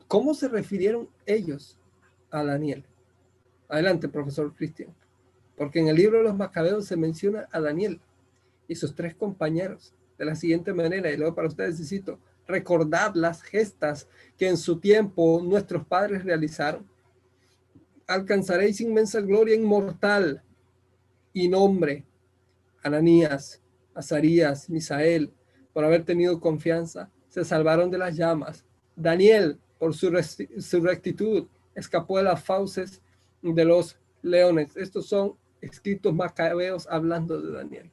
cómo se refirieron ellos a Daniel. Adelante, profesor Cristian. Porque en el libro de los macabeos se menciona a Daniel y sus tres compañeros de la siguiente manera, y luego para ustedes cito, recordad las gestas que en su tiempo nuestros padres realizaron. Alcanzaréis inmensa gloria inmortal y nombre, Ananías, Azarías, Misael, por haber tenido confianza, se salvaron de las llamas. Daniel, por su, rectitud, escapó de las fauces de los leones. Estos son escritos macabeos hablando de Daniel.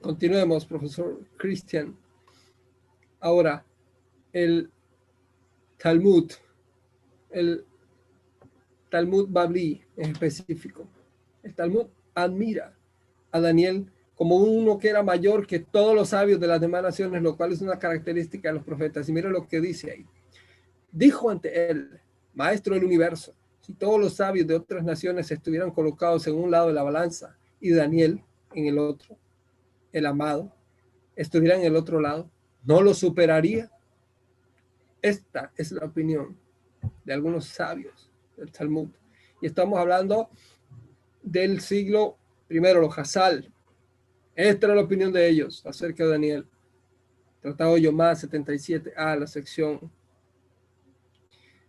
Continuemos, profesor Christian. Ahora, el Talmud, el Talmud Babli en específico. El Talmud admira a Daniel como uno que era mayor que todos los sabios de las demás naciones, lo cual es una característica de los profetas. Y mira lo que dice ahí. Dijo ante él, maestro del universo, si todos los sabios de otras naciones estuvieran colocados en un lado de la balanza y Daniel en el otro, el amado, estuviera en el otro lado, ¿no lo superaría? Esta es la opinión de algunos sabios el Talmud. Y estamos hablando del siglo primero, los Hazal. Esta era la opinión de ellos acerca de Daniel. Tratado Yomá 77a, la sección.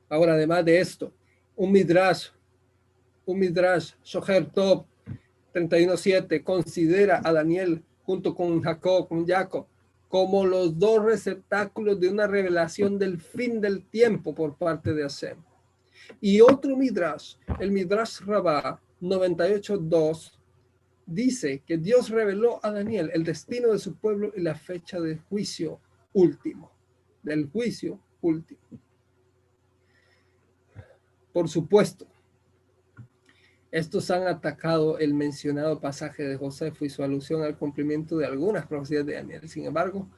Ahora, además de esto, un Midrash, un Midrash, Shoher Top 31.7, considera a Daniel junto con Jacob, con Jacob, como los dos receptáculos de una revelación del fin del tiempo por parte de Hashem. Y otro Midrash, el Midrash Rabbah 98.2, dice que Dios reveló a Daniel el destino de su pueblo y la fecha del juicio último, del juicio último. Por supuesto, estos han atacado el mencionado pasaje de Josefo y su alusión al cumplimiento de algunas profecías de Daniel. Sin embargo,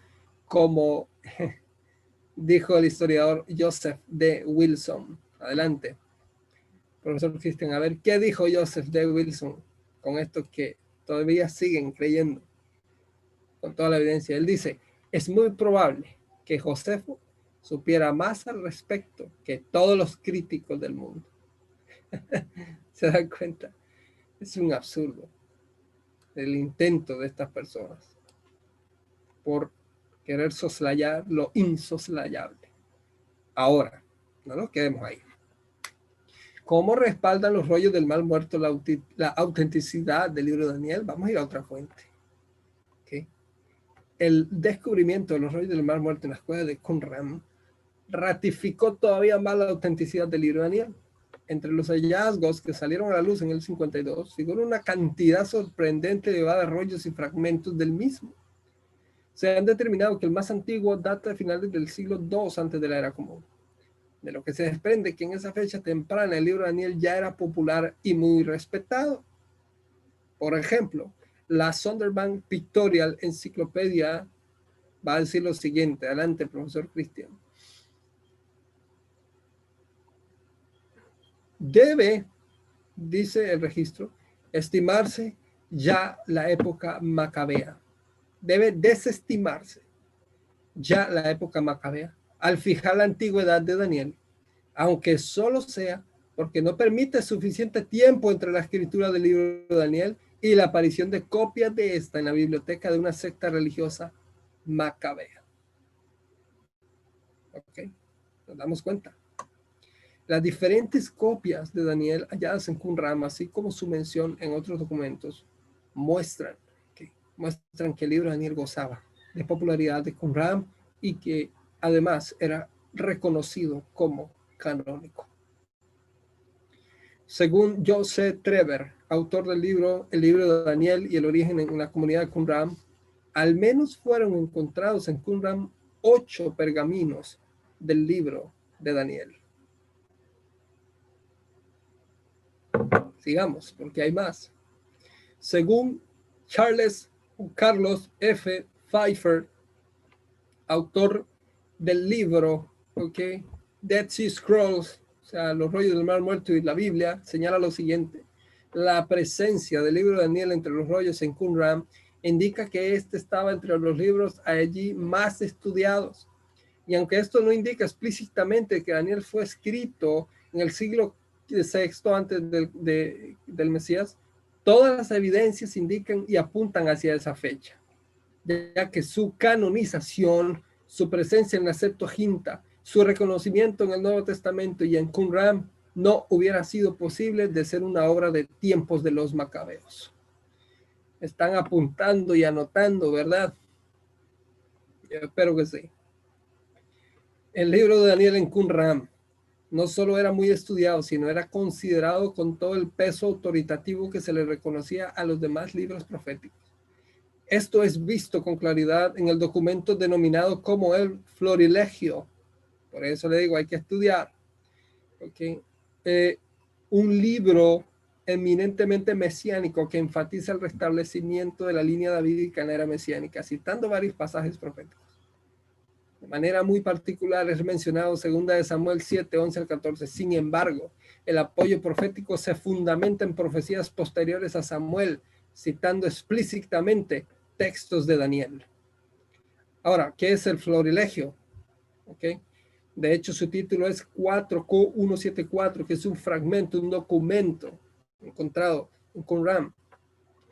como dijo el historiador Joseph D. Wilson, Adelante. Profesor Christian, a ver, ¿qué dijo Joseph D. Wilson con esto que todavía siguen creyendo con toda la evidencia? Él dice, es muy probable que Josefo supiera más al respecto que todos los críticos del mundo. ¿Se dan cuenta? Es un absurdo el intento de estas personas por querer soslayar lo insoslayable. Ahora, no nos quedemos ahí. ¿Cómo respaldan los rollos del mal muerto la, autenticidad del libro de Daniel? Vamos a ir a otra fuente. El descubrimiento de los rollos del mal muerto en la escuela de Qumran ratificó todavía más la autenticidad del libro de Daniel. Entre los hallazgos que salieron a la luz en el 52, figura una cantidad sorprendente de rollos y fragmentos del mismo. Se han determinado que el más antiguo data de finales del siglo II antes de la era común de lo que se desprende que en esa fecha temprana el libro de Daniel ya era popular y muy respetado. Por ejemplo, La Sonderbank Pictorial Enciclopedia va a decir lo siguiente. Adelante, profesor Cristian. Debe, dice el registro, estimarse ya la época macabea. Debe desestimarse ya la época macabea al fijar la antigüedad de Daniel, aunque solo sea porque no permite suficiente tiempo entre la escritura del libro de Daniel y la aparición de copias de esta en la biblioteca de una secta religiosa macabea. ¿Ok? Nos damos cuenta. Las diferentes copias de Daniel halladas en Qumran, así como su mención en otros documentos, muestran que, muestran que el libro de Daniel gozaba de popularidad de Qumran y que además era reconocido como canónico. Según Joseph Trever, autor del libro El libro de Daniel y el origen en la comunidad de Qumran, al menos fueron encontrados en Qumran ocho pergaminos del libro de Daniel. Sigamos, porque hay más. Según Charles Carlos F. Pfeiffer, autor del libro, ok, Dead Sea Scrolls, o sea, los rollos del mar muerto y la Biblia, señala lo siguiente. La presencia del libro de Daniel entre los rollos en Qumran indica que este estaba entre los libros allí más estudiados. Y aunque esto no indica explícitamente que Daniel fue escrito en el siglo VI antes del, del Mesías, todas las evidencias indican y apuntan hacia esa fecha, ya que su canonización, su presencia en la Septuaginta, su reconocimiento en el Nuevo Testamento y en Qumran no hubiera sido posible de ser una obra de tiempos de los macabeos están apuntando y anotando, ¿verdad? Yo espero que sí. El libro de Daniel en Qumran no solo era muy estudiado, sino era considerado con todo el peso autoritativo que se le reconocía a los demás libros proféticos. Esto es visto con claridad en el documento denominado como el Florilegio. Por eso le digo, hay que estudiar. Okay. Eh, un libro eminentemente mesiánico que enfatiza el restablecimiento de la línea davídica en la mesiánica, citando varios pasajes proféticos. Manera muy particular es mencionado 2 de Samuel 7, 11 al 14. Sin embargo, el apoyo profético se fundamenta en profecías posteriores a Samuel, citando explícitamente textos de Daniel. Ahora, ¿qué es el florilegio? De hecho, su título es 4Q174, que es un fragmento, un documento encontrado en Qumran.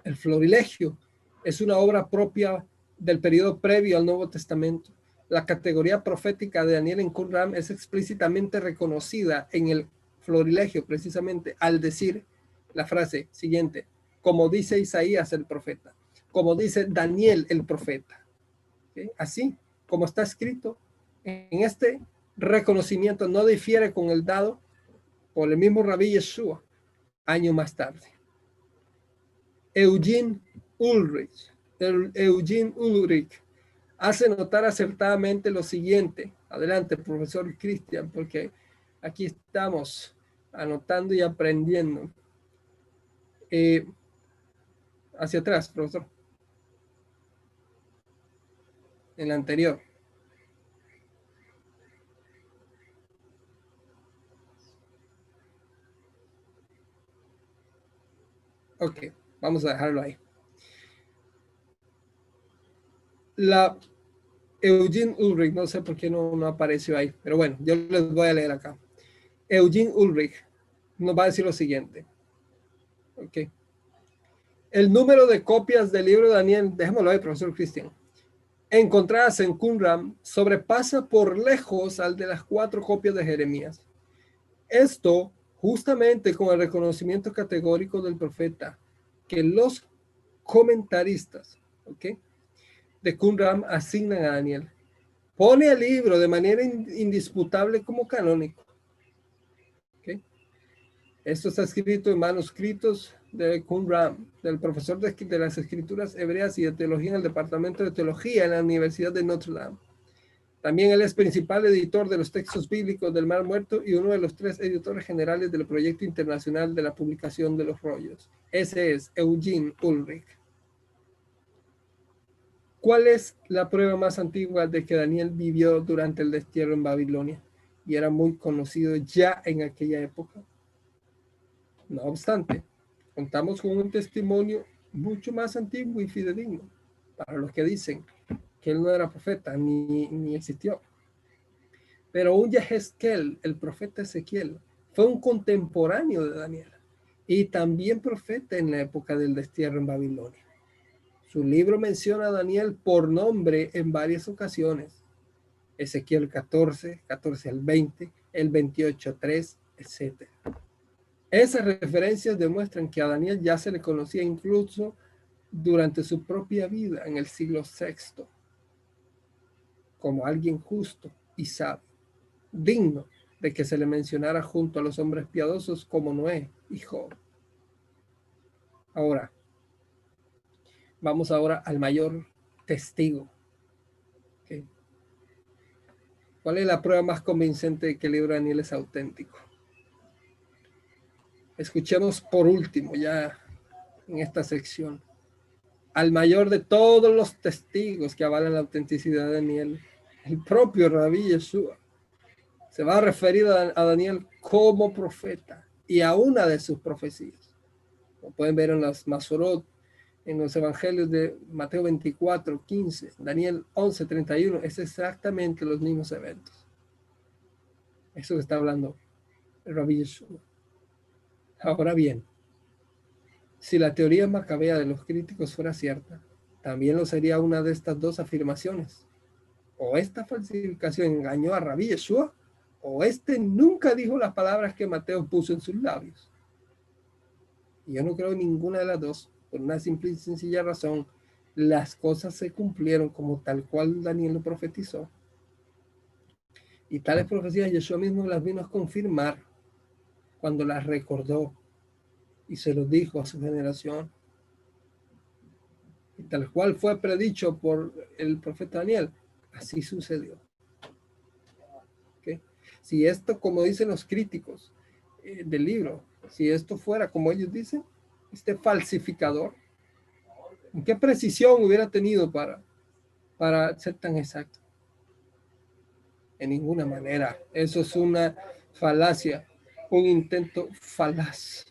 El Florilegio es una obra propia del periodo previo al Nuevo Testamento. La categoría profética de Daniel en Qumran es explícitamente reconocida en el Florilegio, precisamente al decir la frase siguiente, como dice Isaías el profeta, como dice Daniel el profeta. Así como está escrito en este reconocimiento, no difiere con el dado por el mismo rabí Yeshua año más tarde. Eugene Ulrich, Eugene Ulrich hace notar acertadamente lo siguiente. Adelante, profesor Cristian, porque aquí estamos anotando y aprendiendo. Eh, hacia atrás, profesor. En la anterior. Ok, vamos a dejarlo ahí. La Eugene Ulrich, no sé por qué no, no apareció ahí, pero bueno, yo les voy a leer acá. Eugene Ulrich nos va a decir lo siguiente. Ok. El número de copias del libro de Daniel, dejémoslo ahí, profesor Cristian, encontradas en Qumran sobrepasa por lejos al de las cuatro copias de Jeremías. Esto justamente con el reconocimiento categórico del profeta que los comentaristas ¿okay? De Qumran asignan a Daniel. Pone el libro de manera indisputable como canónico. ¿okay? Esto está escrito en manuscritos de Qumran, del profesor de, de las escrituras hebreas y de teología en el Departamento de Teología en la Universidad de Notre Dame. También él es principal editor de los textos bíblicos del Mar Muerto y uno de los tres editores generales del proyecto internacional de la publicación de los rollos. Ese es Eugene Ulrich. ¿Cuál es la prueba más antigua de que Daniel vivió durante el destierro en Babilonia y era muy conocido ya en aquella época? No obstante, contamos con un testimonio mucho más antiguo y fidedigno para los que dicen que él no era profeta ni, ni existió. Pero un Yehezkel, el profeta Ezequiel, fue un contemporáneo de Daniel y también profeta en la época del destierro en Babilonia. Su libro menciona a Daniel por nombre en varias ocasiones. Ezequiel 14, 14 al 20, el 28, 3, etc. Esas referencias demuestran que a Daniel ya se le conocía incluso durante su propia vida en el siglo VI como alguien justo y sabio, digno de que se le mencionara junto a los hombres piadosos como Noé y Job. Ahora, vamos ahora al mayor testigo. ¿Cuál es la prueba más convincente de que el libro de Daniel es auténtico? Escuchemos por último, ya en esta sección, al mayor de todos los testigos que avalan la autenticidad de Daniel, el propio Rabí Yeshua. Se va a referir a, Daniel como profeta y a una de sus profecías. Lo pueden ver en las Masorot, en los evangelios de Mateo 24, 15, Daniel 11, 31. Es exactamente los mismos eventos. Eso está hablando Rabí Yeshua. Ahora bien, si la teoría macabea de los críticos fuera cierta, también lo sería una de estas dos afirmaciones. O esta falsificación engañó a Rabí Yeshua, o este nunca dijo las palabras que Mateo puso en sus labios. Yo no creo ninguna de las dos, por una simple y sencilla razón. Las cosas se cumplieron como tal cual Daniel lo profetizó. Y tales profecías Yeshua mismo las vino a confirmar cuando las recordó y se lo dijo a su generación. Y tal cual fue predicho por el profeta Daniel, así sucedió. Si esto, como dicen los críticos eh, del libro, si esto fuera como ellos dicen, este falsificador, ¿en qué precisión hubiera tenido para, para ser tan exacto? En ninguna manera. Eso es una falacia un intento falaz.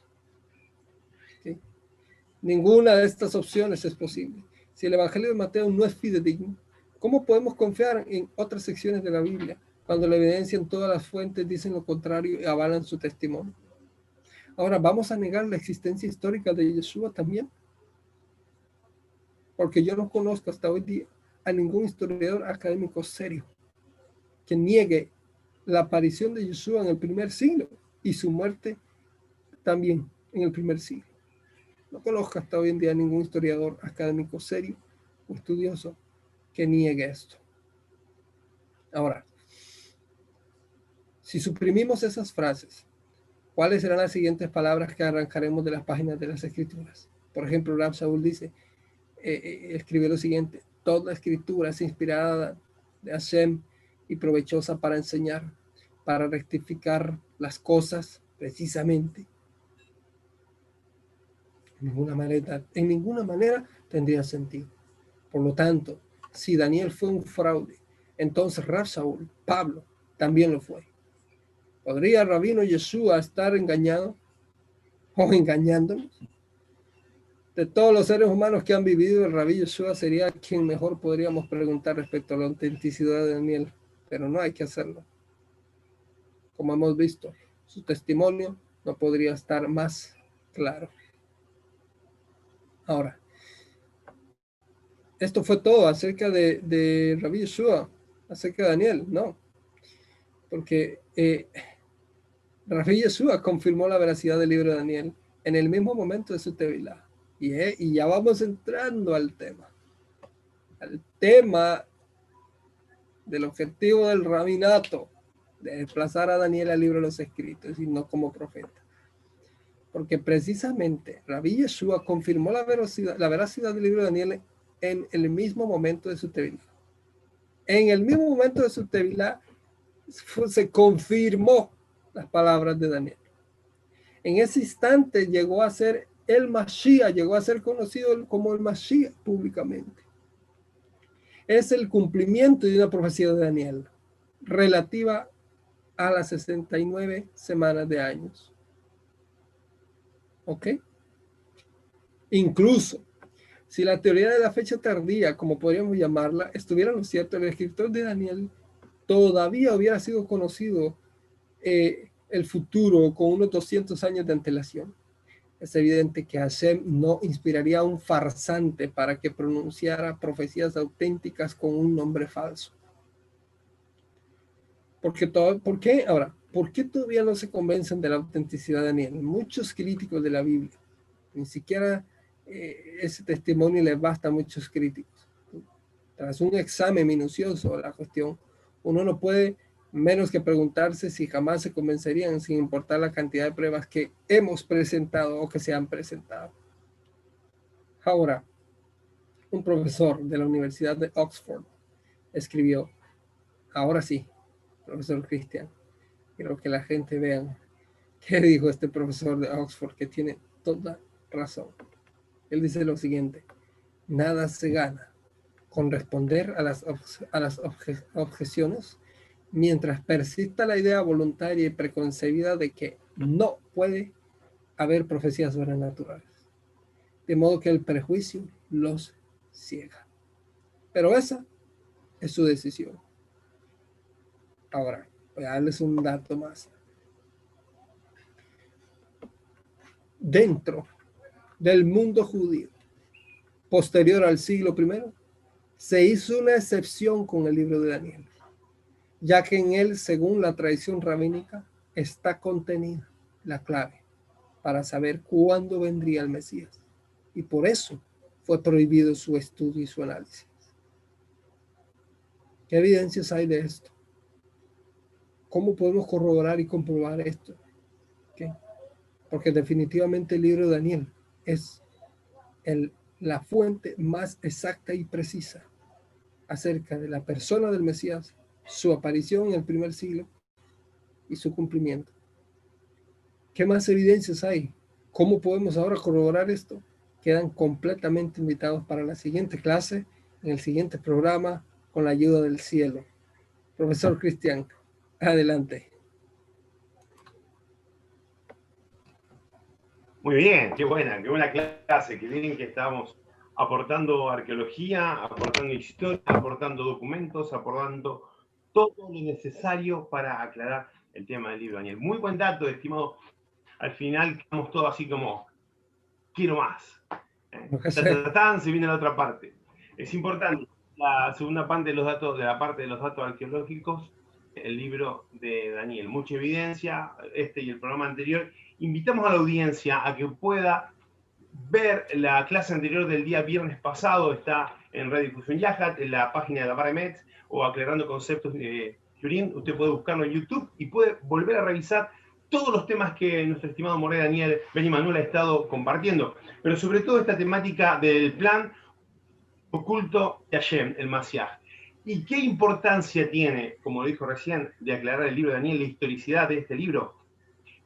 Ninguna de estas opciones es posible. Si el Evangelio de Mateo no es fidedigno, ¿cómo podemos confiar en otras secciones de la Biblia cuando la evidencia en todas las fuentes dicen lo contrario y avalan su testimonio? Ahora, ¿vamos a negar la existencia histórica de Yeshua también? Porque yo no conozco hasta hoy día a ningún historiador académico serio que niegue la aparición de Yeshua en el primer siglo y su muerte también en el primer siglo. No conozco hasta hoy en día ningún historiador académico serio o estudioso que niegue esto. Ahora, si suprimimos esas frases, ¿cuáles serán las siguientes palabras que arrancaremos de las páginas de las escrituras? Por ejemplo, Saúl dice, eh, eh, escribe lo siguiente, toda escritura es inspirada de Hashem y provechosa para enseñar, para rectificar las cosas precisamente. En ninguna manera, tendría sentido. Por lo tanto, si Daniel fue un fraude, entonces Rab Pablo, también lo fue. ¿Podría Rabino Yeshua estar engañado o engañándonos? De todos los seres humanos que han vivido, el Rabí Yeshua sería quien mejor podríamos preguntar respecto a la autenticidad de Daniel, pero no hay que hacerlo como hemos visto, su testimonio no podría estar más claro. Ahora, esto fue todo acerca de, de Rabbi Yeshua, acerca de Daniel, no, porque eh, Rabbi Yeshua confirmó la veracidad del libro de Daniel en el mismo momento de su tevilá. Y, ya vamos entrando al tema, al tema del objetivo del rabinato de desplazar a Daniel al libro de los escritos y no como profeta. Porque precisamente Rabí Yeshua confirmó la veracidad, la veracidad del libro de Daniel en el mismo momento de su tevilá. En el mismo momento de su tevilá se confirmó las palabras de Daniel. En ese instante llegó a ser el Mashiach, llegó a ser conocido como el Mashiach públicamente. es el cumplimiento de una profecía de Daniel relativa a las 69 semanas de años. ¿Ok? Incluso, si la teoría de la fecha tardía, como podríamos llamarla, estuviera lo cierto, el escritor de Daniel todavía hubiera sido conocido eh, el futuro con unos 200 años de antelación. Es evidente que Hashem no inspiraría a un farsante para que pronunciara profecías auténticas con un nombre falso. Porque todo, ¿Por qué? Ahora, ¿por qué todavía no se convencen de la autenticidad de Daniel? Muchos críticos de la Biblia, ni siquiera eh, ese testimonio les basta a muchos críticos. Tras un examen minucioso de la cuestión, uno no puede menos que preguntarse si jamás se convencerían sin importar la cantidad de pruebas que hemos presentado o que se han presentado. Ahora, un profesor de la Universidad de Oxford escribió, ahora sí, profesor Cristian, quiero que la gente vea qué dijo este profesor de Oxford que tiene toda razón. Él dice lo siguiente, nada se gana con responder a las, a las objeciones mientras persista la idea voluntaria y preconcebida de que no puede haber profecías sobrenaturales. De modo que el prejuicio los ciega. Pero esa es su decisión. Ahora, voy a darles un dato más. Dentro del mundo judío, posterior al siglo I, se hizo una excepción con el libro de Daniel, ya que en él, según la tradición rabínica, está contenida la clave para saber cuándo vendría el Mesías. Y por eso fue prohibido su estudio y su análisis. ¿Qué evidencias hay de esto? ¿Cómo podemos corroborar y comprobar esto? Porque definitivamente el libro de Daniel es el, la fuente más exacta y precisa acerca de la persona del Mesías, su aparición en el primer siglo y su cumplimiento. ¿Qué más evidencias hay? ¿Cómo podemos ahora corroborar esto? Quedan completamente invitados para la siguiente clase, en el siguiente programa, con la ayuda del cielo. Profesor Cristian, adelante. Muy bien, qué buena, qué buena clase, qué bien que estamos aportando arqueología, aportando historia, aportando documentos, aportando todo lo necesario para aclarar el tema del libro, Daniel. Muy buen dato, estimado. Al final quedamos todos así como, quiero más. ¿Eh? se viene la otra parte. Es importante, la segunda parte de los datos, de la parte de los datos arqueológicos, el libro de Daniel. Mucha evidencia, este y el programa anterior. Invitamos a la audiencia a que pueda ver la clase anterior del día viernes pasado, está en Redifusión Yahat, en la página de la Paramet o aclarando conceptos de Turín. Usted puede buscarlo en YouTube y puede volver a revisar todos los temas que nuestro estimado Moré Daniel Benny Manuel ha estado compartiendo, pero sobre todo esta temática del plan oculto de Hashem, el Masiaj. ¿Y qué importancia tiene, como lo dijo recién, de aclarar el libro de Daniel, la historicidad de este libro?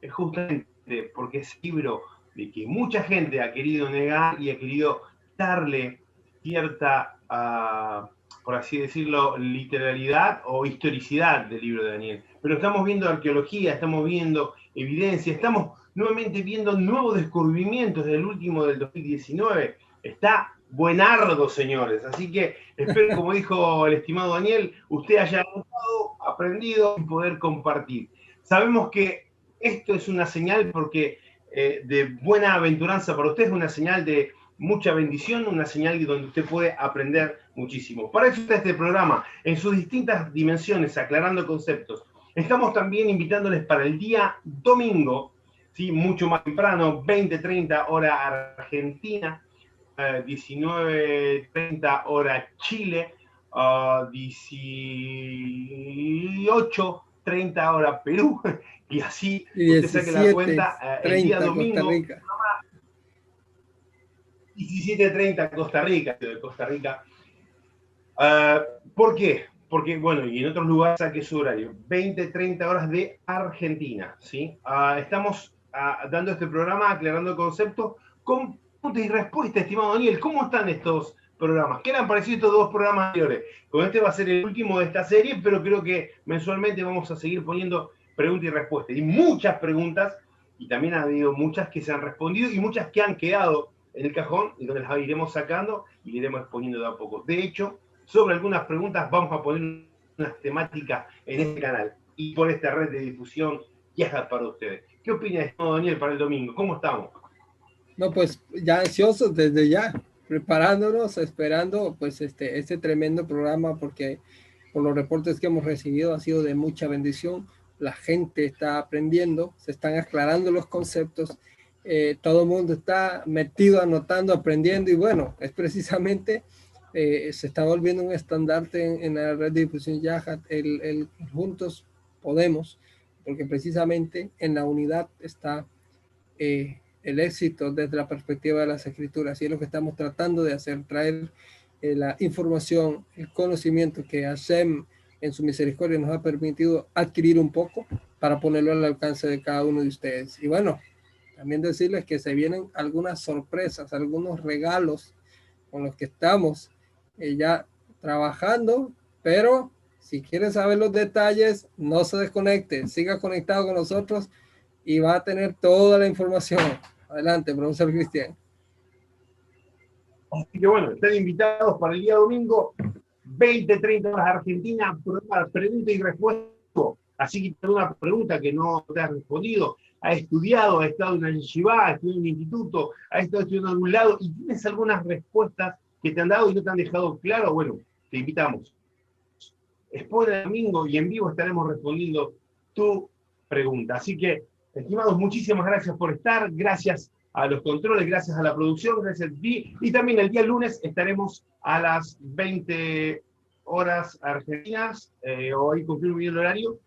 Es justamente porque ese libro de que mucha gente ha querido negar y ha querido darle cierta, ah, por así decirlo, literalidad o historicidad del libro de Daniel. Pero estamos viendo arqueología, estamos viendo evidencia, estamos nuevamente viendo nuevos descubrimientos del último del 2019. Está buenardo, señores. Así que espero, como dijo el estimado Daniel, usted haya notado, aprendido y poder compartir. Sabemos que esto es una señal porque eh, de buena aventuranza para usted, es una señal de mucha bendición, una señal donde usted puede aprender muchísimo. Para eso está este programa, en sus distintas dimensiones, aclarando conceptos. Estamos también invitándoles para el día domingo, ¿sí? mucho más temprano, 20:30 hora Argentina, 19:30 eh, hora Chile, 18:30 ah, hora Perú y así usted saque la cuenta eh, el día domingo. 17.30 Costa Rica, de Costa Rica. Uh, ¿Por qué? Porque, bueno, y en otros lugares saque su horario. 20, 30 horas de Argentina, ¿sí? Uh, estamos uh, dando este programa aclarando conceptos con preguntas y respuestas, estimado Daniel. ¿Cómo están estos programas. ¿Qué le han parecido estos dos programas anteriores? Con este va a ser el último de esta serie, pero creo que mensualmente vamos a seguir poniendo preguntas y respuestas. Y muchas preguntas, y también ha habido muchas que se han respondido y muchas que han quedado en el cajón y donde las iremos sacando y iremos exponiendo de a poco. De hecho, sobre algunas preguntas vamos a poner unas temáticas en este canal y por esta red de difusión viajar para ustedes. ¿Qué opina Daniel para el domingo? ¿Cómo estamos? No, pues ya ansiosos desde ya, preparándonos, esperando pues este, este tremendo programa porque por los reportes que hemos recibido ha sido de mucha bendición. La gente está aprendiendo, se están aclarando los conceptos, eh, todo el mundo está metido, anotando, aprendiendo y bueno, es precisamente, eh, se está volviendo un estandarte en, la red de difusión Yahat, el, el Juntos Podemos, porque precisamente en la unidad está... Eh, el éxito desde la perspectiva de las escrituras. Y es lo que estamos tratando de hacer, traer la información, el conocimiento que Hashem en su misericordia nos ha permitido adquirir un poco para ponerlo al alcance de cada uno de ustedes. Y bueno, también decirles que se vienen algunas sorpresas, algunos regalos con los que estamos eh, ya trabajando, pero si quieren saber los detalles, no se desconecte, siga conectado con nosotros y va a tener toda la información. Adelante, profesor Cristian. Así que bueno, están invitados para el día domingo, 20, 30 horas Argentina, pregunta y respuesta. Así que una pregunta que no te has respondido, ha estudiado, ha estado en el yeshiva, ha estudiado en un instituto, ha estado estudiando en algún lado y tienes algunas respuestas que te han dado y no te han dejado claro, bueno, te invitamos. Después del domingo y en vivo estaremos respondiendo tu pregunta. Así que Estimados, muchísimas gracias por estar, gracias a los controles, gracias a la producción, gracias a ti. Y también el día lunes estaremos a las 20 horas argentinas, eh, hoy confirmo bien el horario,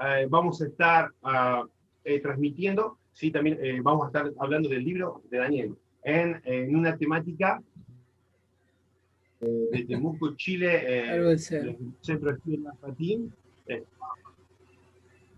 eh, vamos a estar ah, eh, transmitiendo, sí, también vamos a estar hablando del libro de Daniel, en, en una temática de Temuco, Chile, el Centro de Estudios Patín,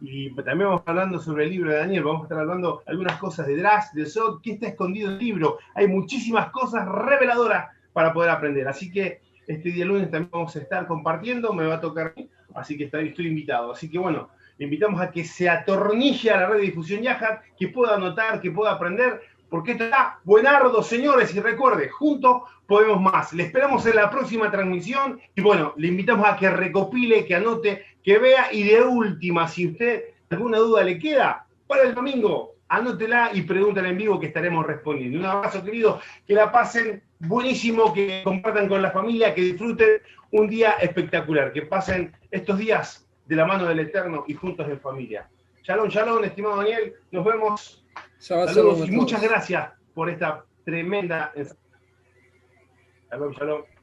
y también vamos hablando sobre el libro de Daniel, vamos a estar hablando algunas cosas de Dras, de Sod, qué está escondido en el libro. Hay muchísimas cosas reveladoras para poder aprender. Así que este día lunes también vamos a estar compartiendo, me va a tocar, así que estoy invitado. Así que bueno, le invitamos a que se atornille a la red de difusión Yahat, que pueda anotar, que pueda aprender, porque está buenardo, señores, y recuerde, juntos podemos más. Le esperamos en la próxima transmisión y bueno, le invitamos a que recopile, que anote, que vea y de última, si usted alguna duda le queda, para el domingo, anótela y pregúntale en vivo que estaremos respondiendo. Un abrazo, querido, que la pasen buenísimo, que compartan con la familia, que disfruten un día espectacular, que pasen estos días de la mano del Eterno y juntos en familia. Shalom, shalom, estimado Daniel, nos vemos. Saludos y muchas gracias por esta tremenda... Shalom, shalom.